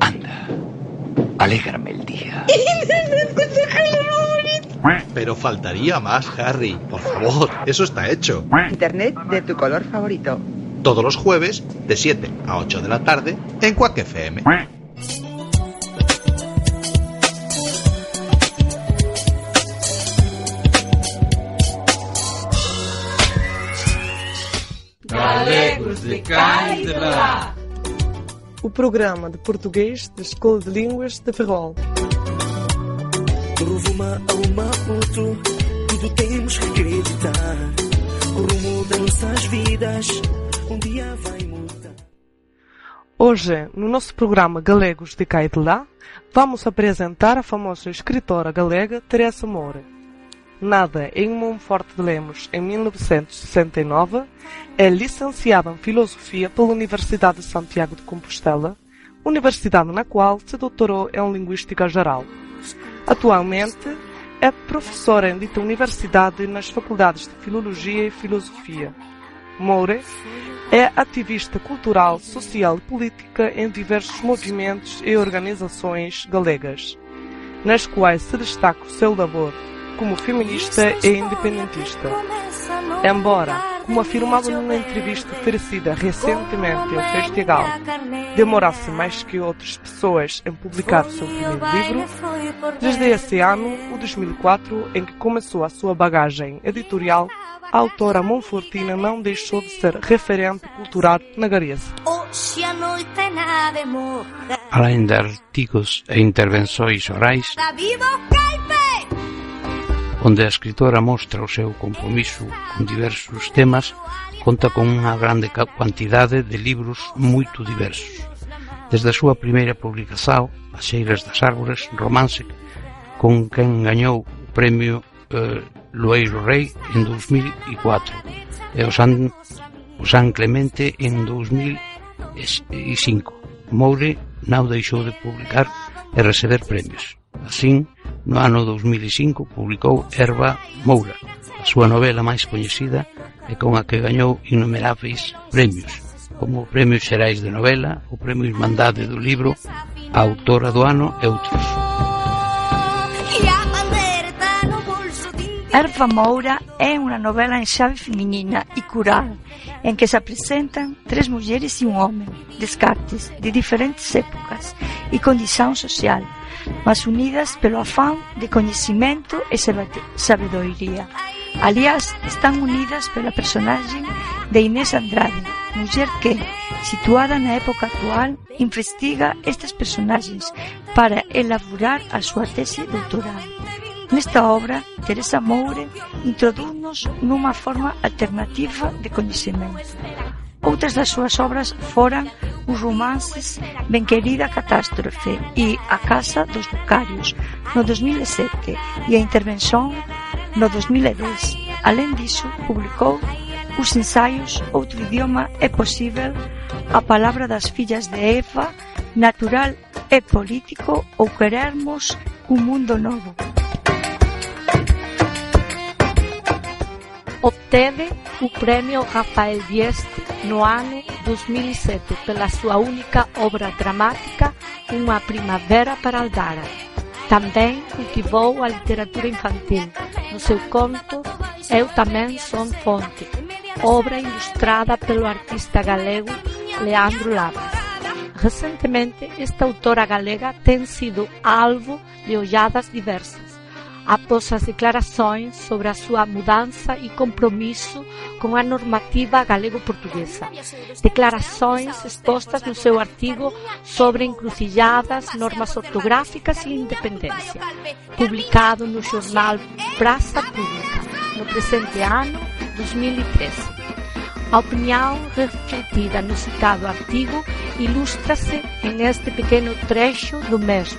Anda, alégrame el día. Pero faltaría más, Harry. Por favor, eso está hecho. Internet de tu color favorito. Todos los jueves, de 7 a 8 de la tarde, en Quack FM. O programa de português da Escola de Línguas de Ferrol. Maputo, tudo temos que acreditar. O rumo das nossas vidas, um dia vai mudar. Hoje, no nosso programa Galegos de cá e de lá, vamos apresentar a famosa escritora galega Teresa Moura. Nada em Monforte de Lemos em 1969, é licenciada em Filosofia pela Universidade de Santiago de Compostela, universidade na qual se doutorou em Linguística Geral. Atualmente, é professora em dita universidade nas faculdades de Filologia e Filosofia. Moura é ativista cultural, social e política em diversos movimentos e organizações galegas, nas quais se destaca o seu labor como feminista e independentista. Embora, como afirmava numa entrevista oferecida recentemente ao Festival, demorasse mais que outras pessoas em publicar o seu primeiro livro, desde esse ano, o 2004, em que começou a sua bagagem editorial, a autora monfortina não deixou de ser referente cultural na Gariesa. Além de artigos e intervenções orais, onde a escritora mostra o seu compromiso con diversos temas, conta con unha grande cantidade de libros moito diversos. Desde a súa primeira publicación, As Xeiras das Árbores, romance con quen gañou o premio eh, Loeiro Rei en 2004 e o San, o San Clemente en 2005. Moure non deixou de publicar e receber premios. Así, no ano 2005 publicou Herba Moura, a súa novela máis coñecida e con a que gañou innumerables premios, como o Premio Xerais de Novela, o Premio Irmandade do Libro, a Autora do Ano e outros. Erva Moura é unha novela en xave feminina e cural, en que se apresentan tres mulleres e un home, descartes de diferentes épocas e condición social, mas unidas pelo afán de coñecemento e sabedoiría. Aliás, están unidas pela personaxe de Inés Andrade, muller que, situada na época actual, investiga estas personaxes para elaborar a súa tese doutoral. Nesta obra, Teresa Moure introdunos nunha forma alternativa de coñecemento. Outras das súas obras foran os romances Benquerida catástrofe e A casa dos becarios, no 2007, e A intervención, no 2010. Alén diso, publicou os ensaios Outro idioma é posível, A palabra das fillas de Eva, Natural e político ou Querermos un mundo novo, Obteve o Prêmio Rafael Dieste no ano 2007 pela sua única obra dramática Uma Primavera para Aldara. Também cultivou a literatura infantil no seu conto Eu Também Sou Fonte, obra ilustrada pelo artista galego Leandro Lavas. Recentemente, esta autora galega tem sido alvo de olhadas diversas após as declarações sobre a súa mudança e compromiso con a normativa galego-portuguesa. Declarações expostas no seu artigo sobre encrucilladas, normas ortográficas e independência, publicado no jornal Praça Pública, no presente ano 2013. A opinião refletida no citado artigo ilustra-se en este pequeno trecho do mesmo,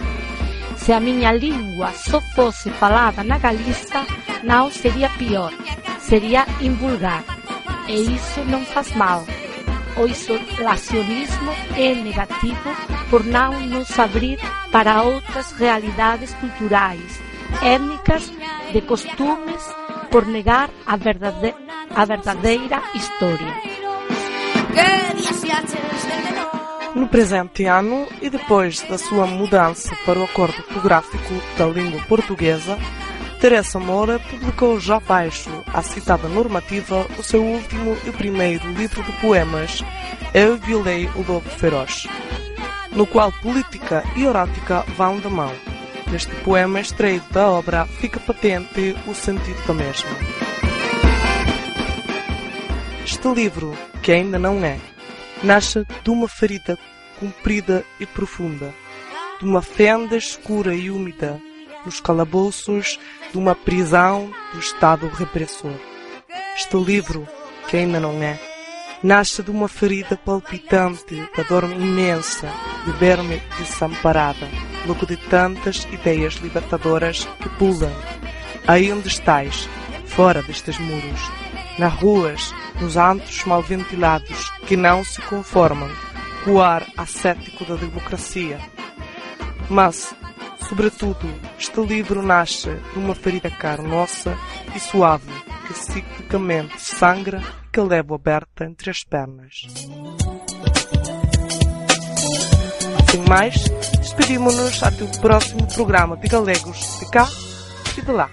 se a miña lingua só fose falada na Galiza, non sería pior, sería invulgar. E iso non faz mal. O isolacionismo é negativo por non nos abrir para outras realidades culturais, étnicas, de costumes, por negar a, verdade a verdadeira historia. No presente ano e depois da sua mudança para o acordo ortográfico da língua portuguesa, Teresa Moura publicou já abaixo a citada normativa o seu último e primeiro livro de poemas, Eu Violei o Lobo Feroz, no qual política e orática vão da mão. Neste poema extraído da obra fica patente o sentido da mesma. Este livro, que ainda não é, nasce de uma ferida comprida e profunda, de uma fenda escura e úmida, nos calabouços de uma prisão do Estado repressor. Este livro, que ainda não é, nasce de uma ferida palpitante da dor imensa de ver-me desamparada, logo de tantas ideias libertadoras que pulam. Aí onde estás, fora destes muros, nas ruas, nos antros mal ventilados que não se conformam com o ar ascético da democracia. Mas, sobretudo, este livro nasce de uma ferida carnosa e suave que ciclicamente sangra que levo aberta entre as pernas. Sem mais, despedimos-nos até o próximo programa de Galegos de cá e de lá.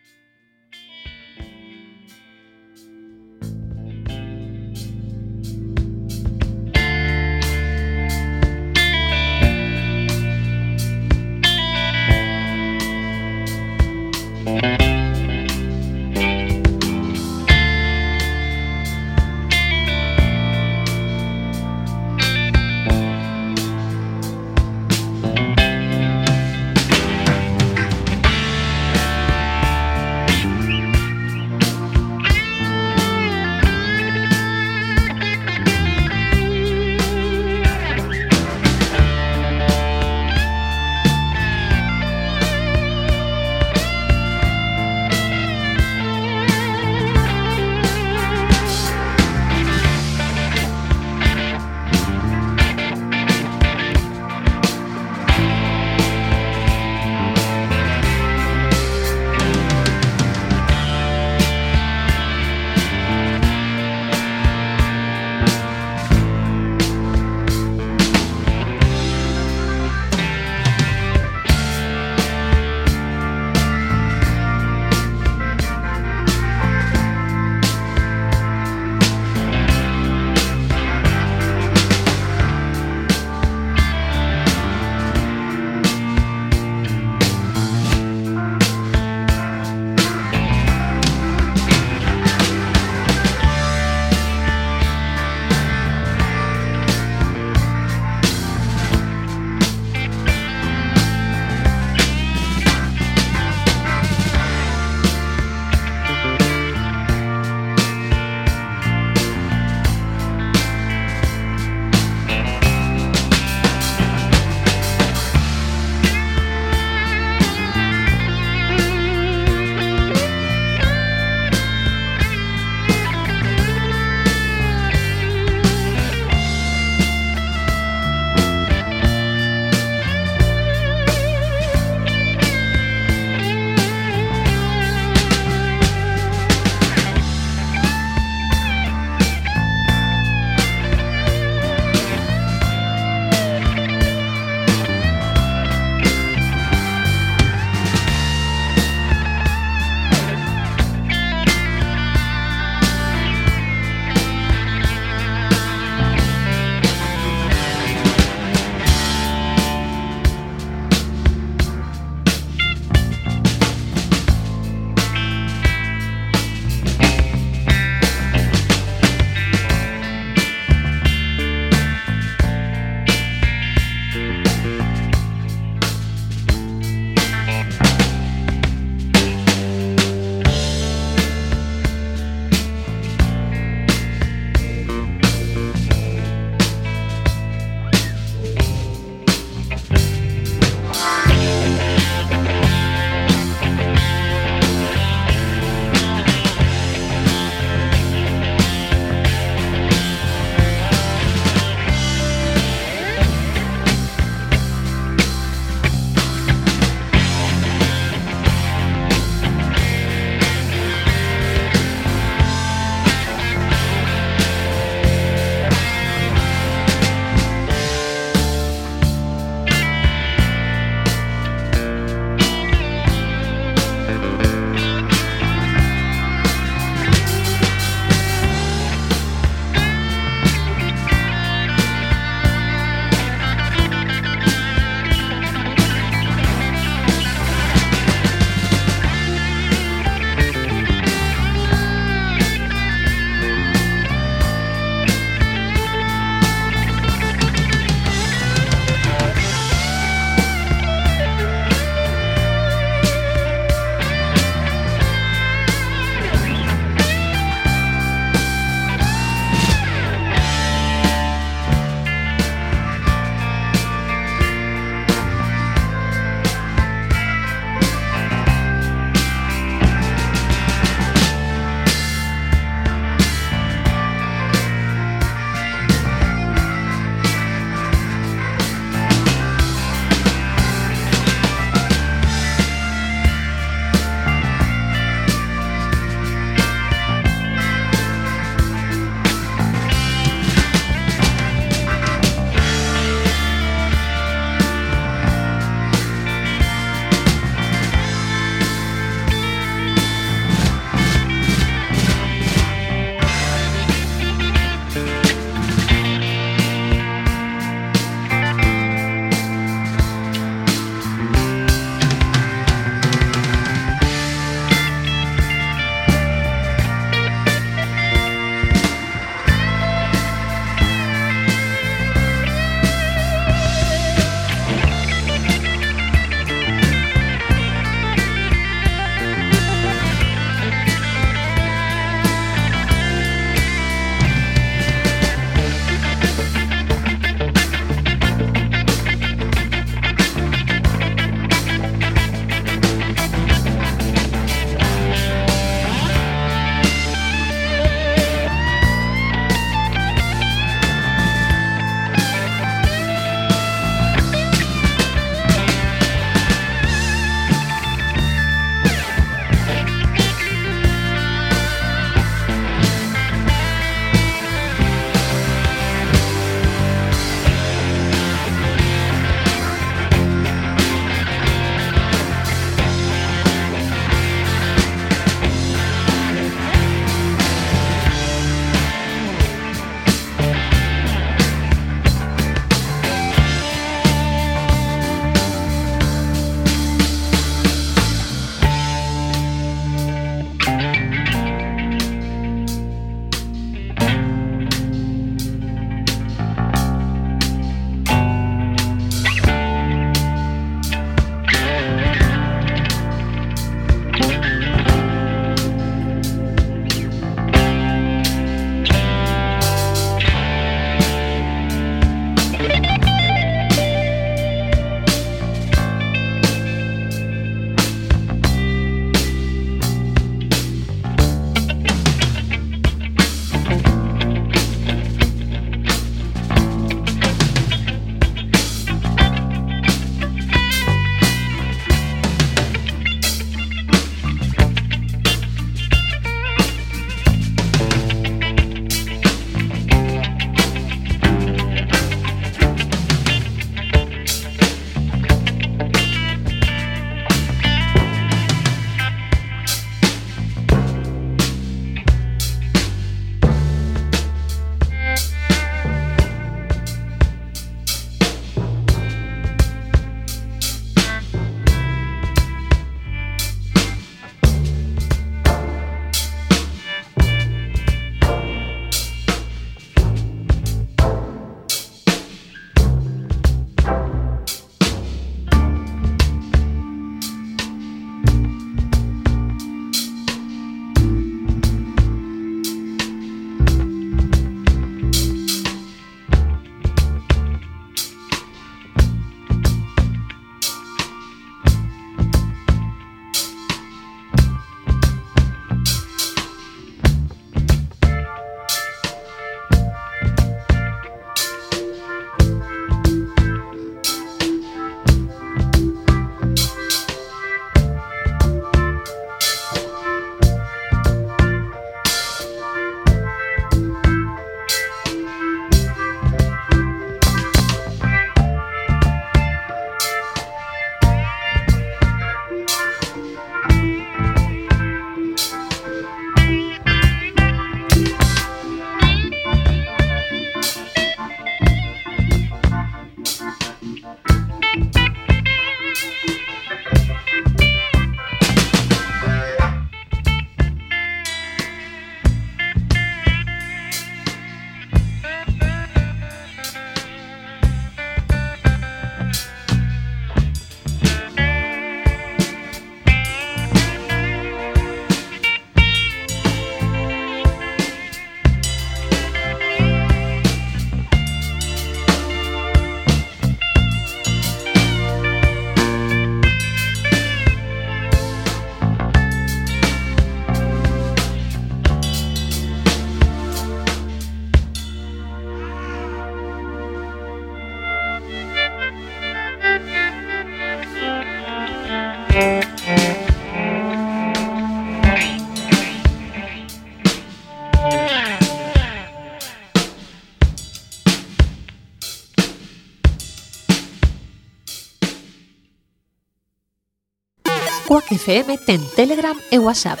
FM ten Telegram e WhatsApp.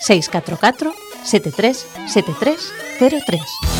644 73 7303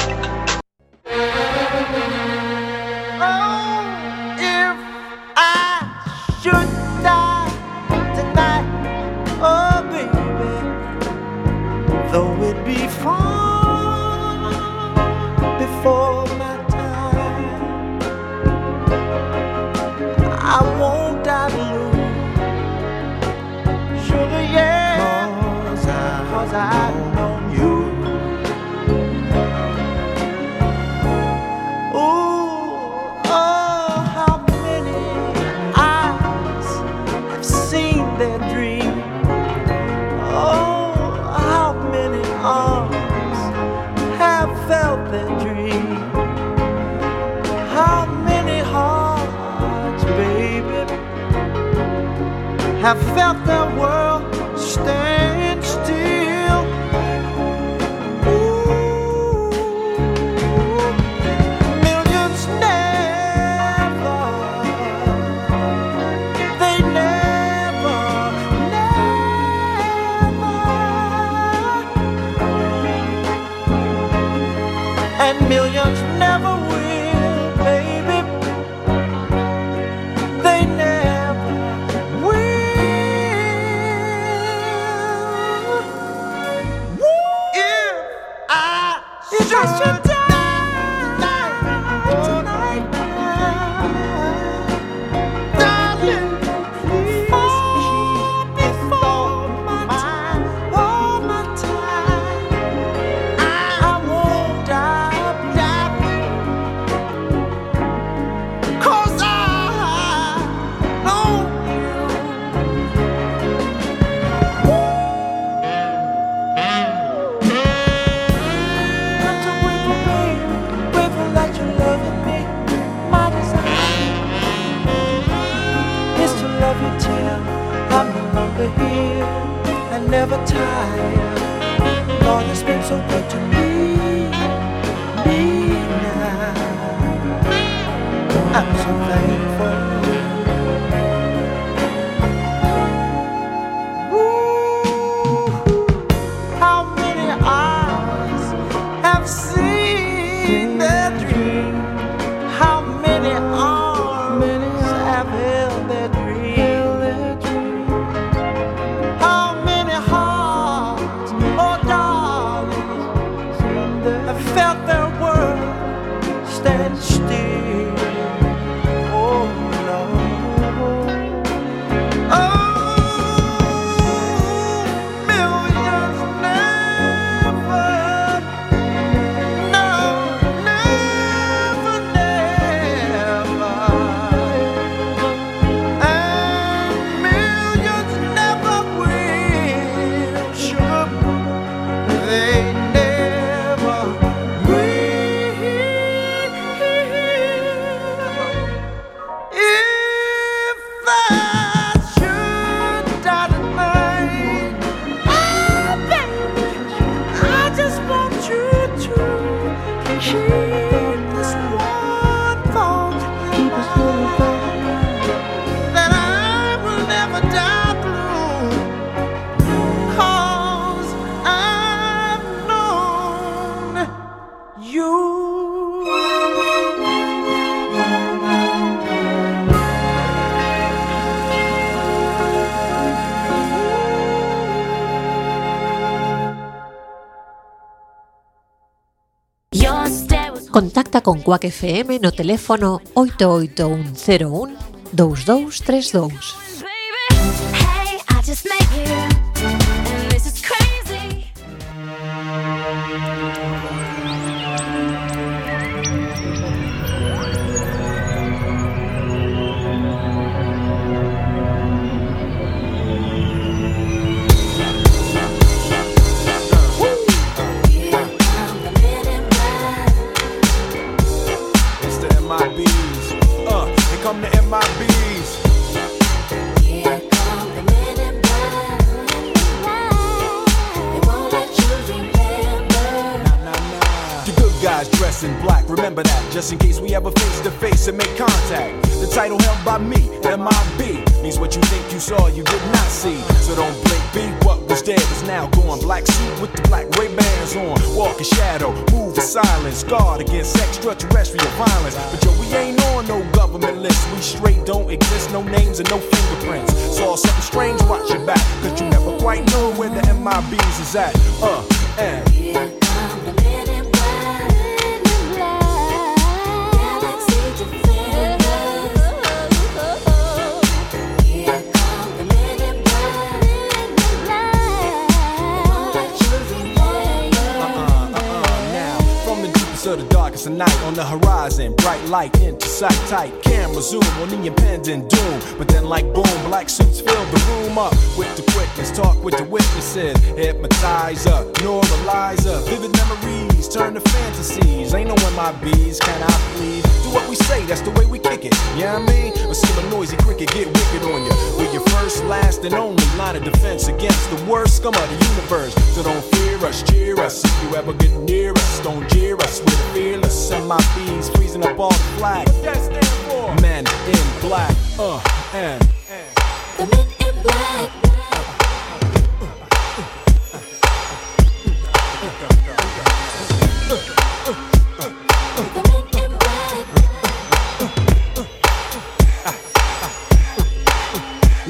have felt the world stand. I'm so thankful. con Cuac FM no teléfono 88101 2232. Baby, hey, guard against extra hypnotizer, neuralizer. Vivid memories turn to fantasies. Ain't no MIBs, can I please? Do what we say, that's the way we kick it. Yeah, I mean, or see a noisy cricket get wicked on you. We're your first, last, and only line of defense against the worst scum of the universe. So don't fear us, cheer us. If you ever get near us, don't jeer us. We're fearless. MIBs freezing up all the flag. What that stand for? Men in black, uh, and. The men in black.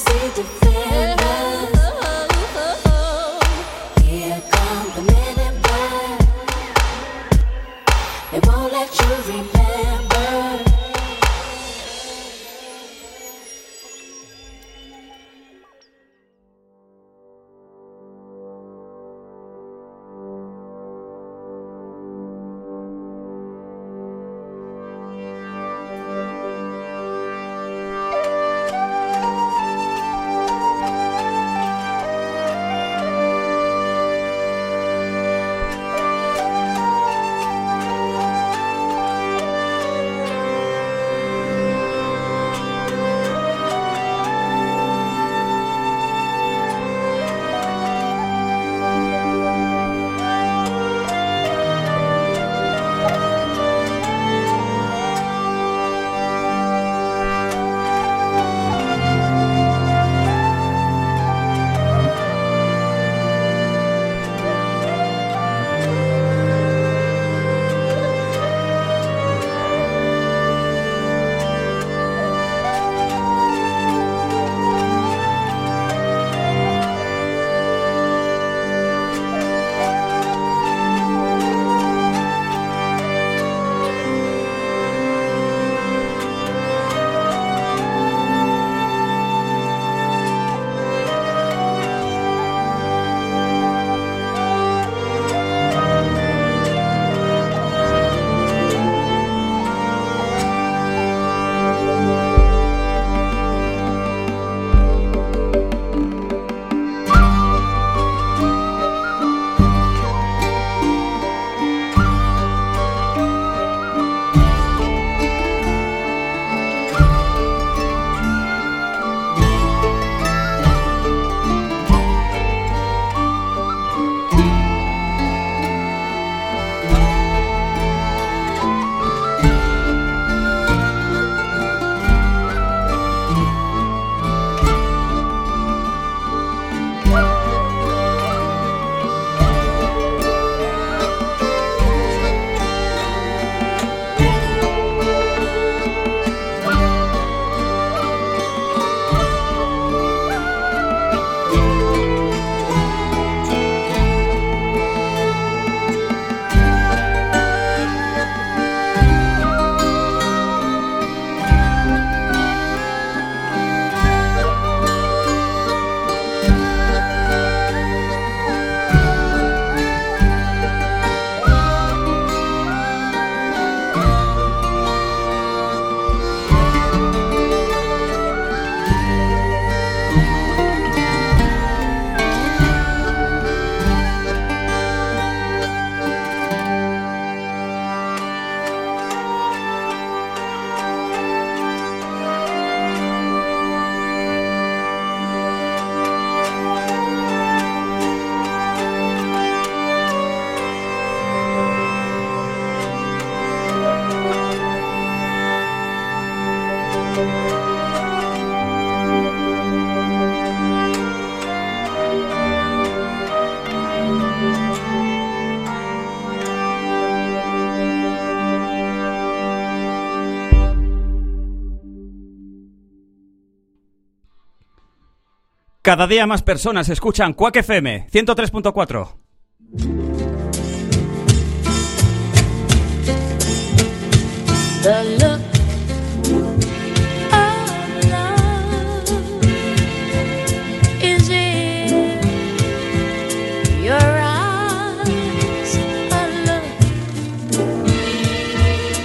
sexy to feel. Cada día más personas escuchan Quack FM 103.4.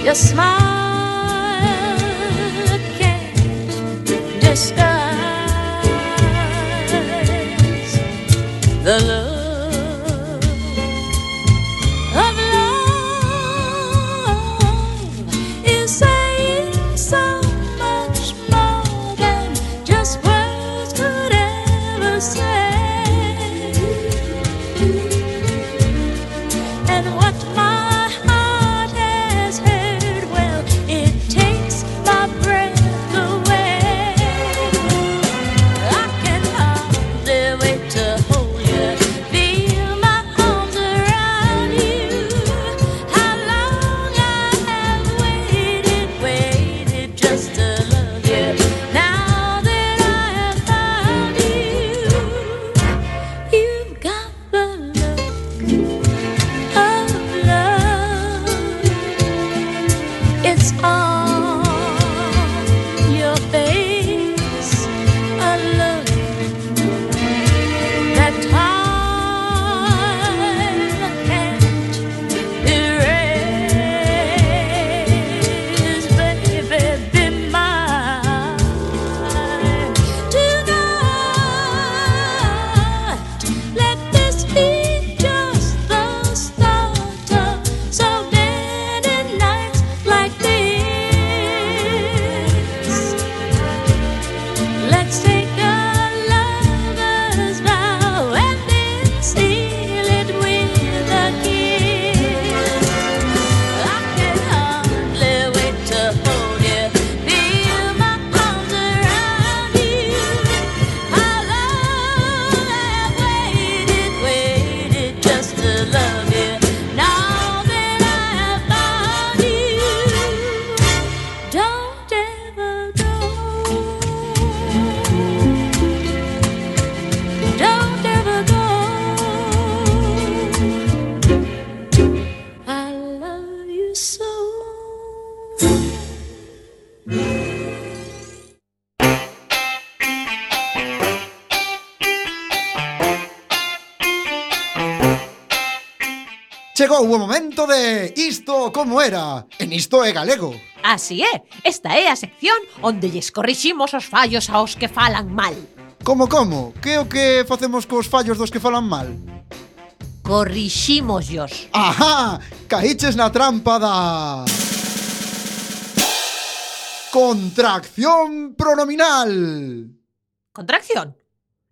Your smile can't disguise the love. momento de Isto como era, en Isto é Galego. Así é, esta é a sección onde lles corriximos os fallos aos que falan mal. Como, como? Que o que facemos cos fallos dos que falan mal? Corrixímosllos. Ajá, caíches na trampa da... Contracción pronominal. Contracción?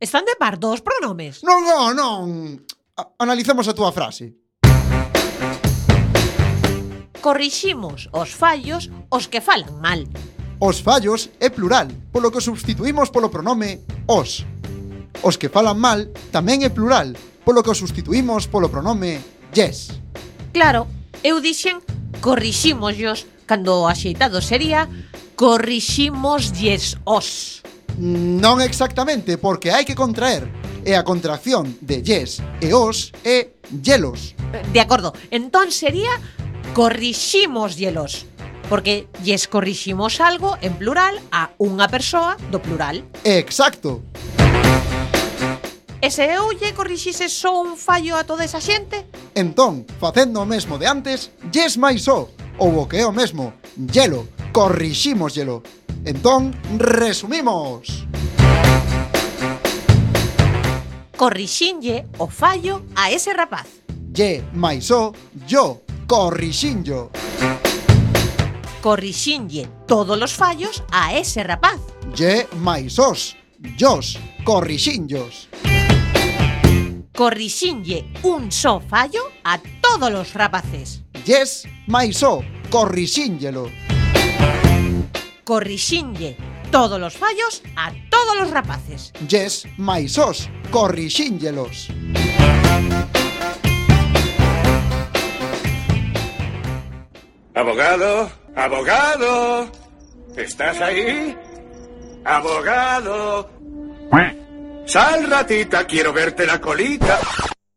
Están de par dos pronomes. Non, non, non. A analizamos a túa frase corriximos os fallos os que falan mal. Os fallos é plural, polo que substituímos polo pronome os. Os que falan mal tamén é plural, polo que substituímos polo pronome yes. Claro, eu dixen corrixímosllos cando o axeitado sería corrixímoslles os. Non exactamente, porque hai que contraer e a contracción de yes e os é yelos. De acordo, entón sería corriximos hielos. Porque lles corriximos algo en plural a unha persoa do plural. Exacto. E se eu lle corrixise só un fallo a toda esa xente? Entón, facendo o mesmo de antes, yes máis só. Ou o que é o mesmo, hielo, corriximos hielo. Entón, resumimos. Corrixinlle o fallo a ese rapaz. Ye máis o, yo, corrixinllo. Corrixinlle todos os fallos a ese rapaz. Ye máis os, yos, corrixinllos. Corrixinlle un só fallo a todos os rapaces. Yes máis o, corrixínllelo. Corrixinlle todos os fallos a todos os rapaces. Yes máis os, corrixínllelos. Abogado, abogado, ¿estás ahí? Abogado. Sal, ratita, quiero verte la colita.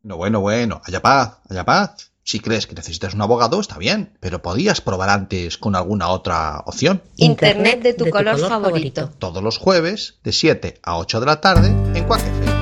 No, bueno, bueno, haya paz, haya paz. Si crees que necesitas un abogado, está bien, pero podías probar antes con alguna otra opción. Internet de tu, color, favorito. Todos los jueves, de 7 a 8 de la tarde, en Quack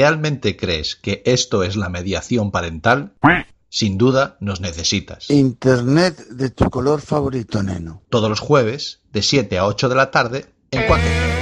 realmente crees que esto es la mediación parental, sin duda nos necesitas. Internet de tu color favorito, neno. Todos los jueves, de 7 a 8 de la tarde, en Quack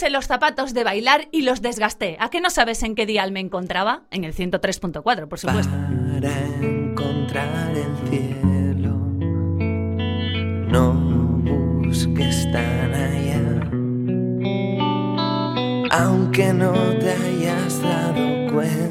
puse los zapatos de bailar y los desgasté. ¿A qué no sabes en qué dial me encontraba? En el 103.4, por supuesto. Para encontrar el cielo, no busques tan allá. Aunque no te hayas dado cuenta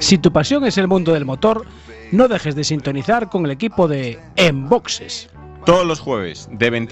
Si tu pasión es el mundo del motor, no dejes de sintonizar con el equipo de En Boxes. Todos los jueves de 20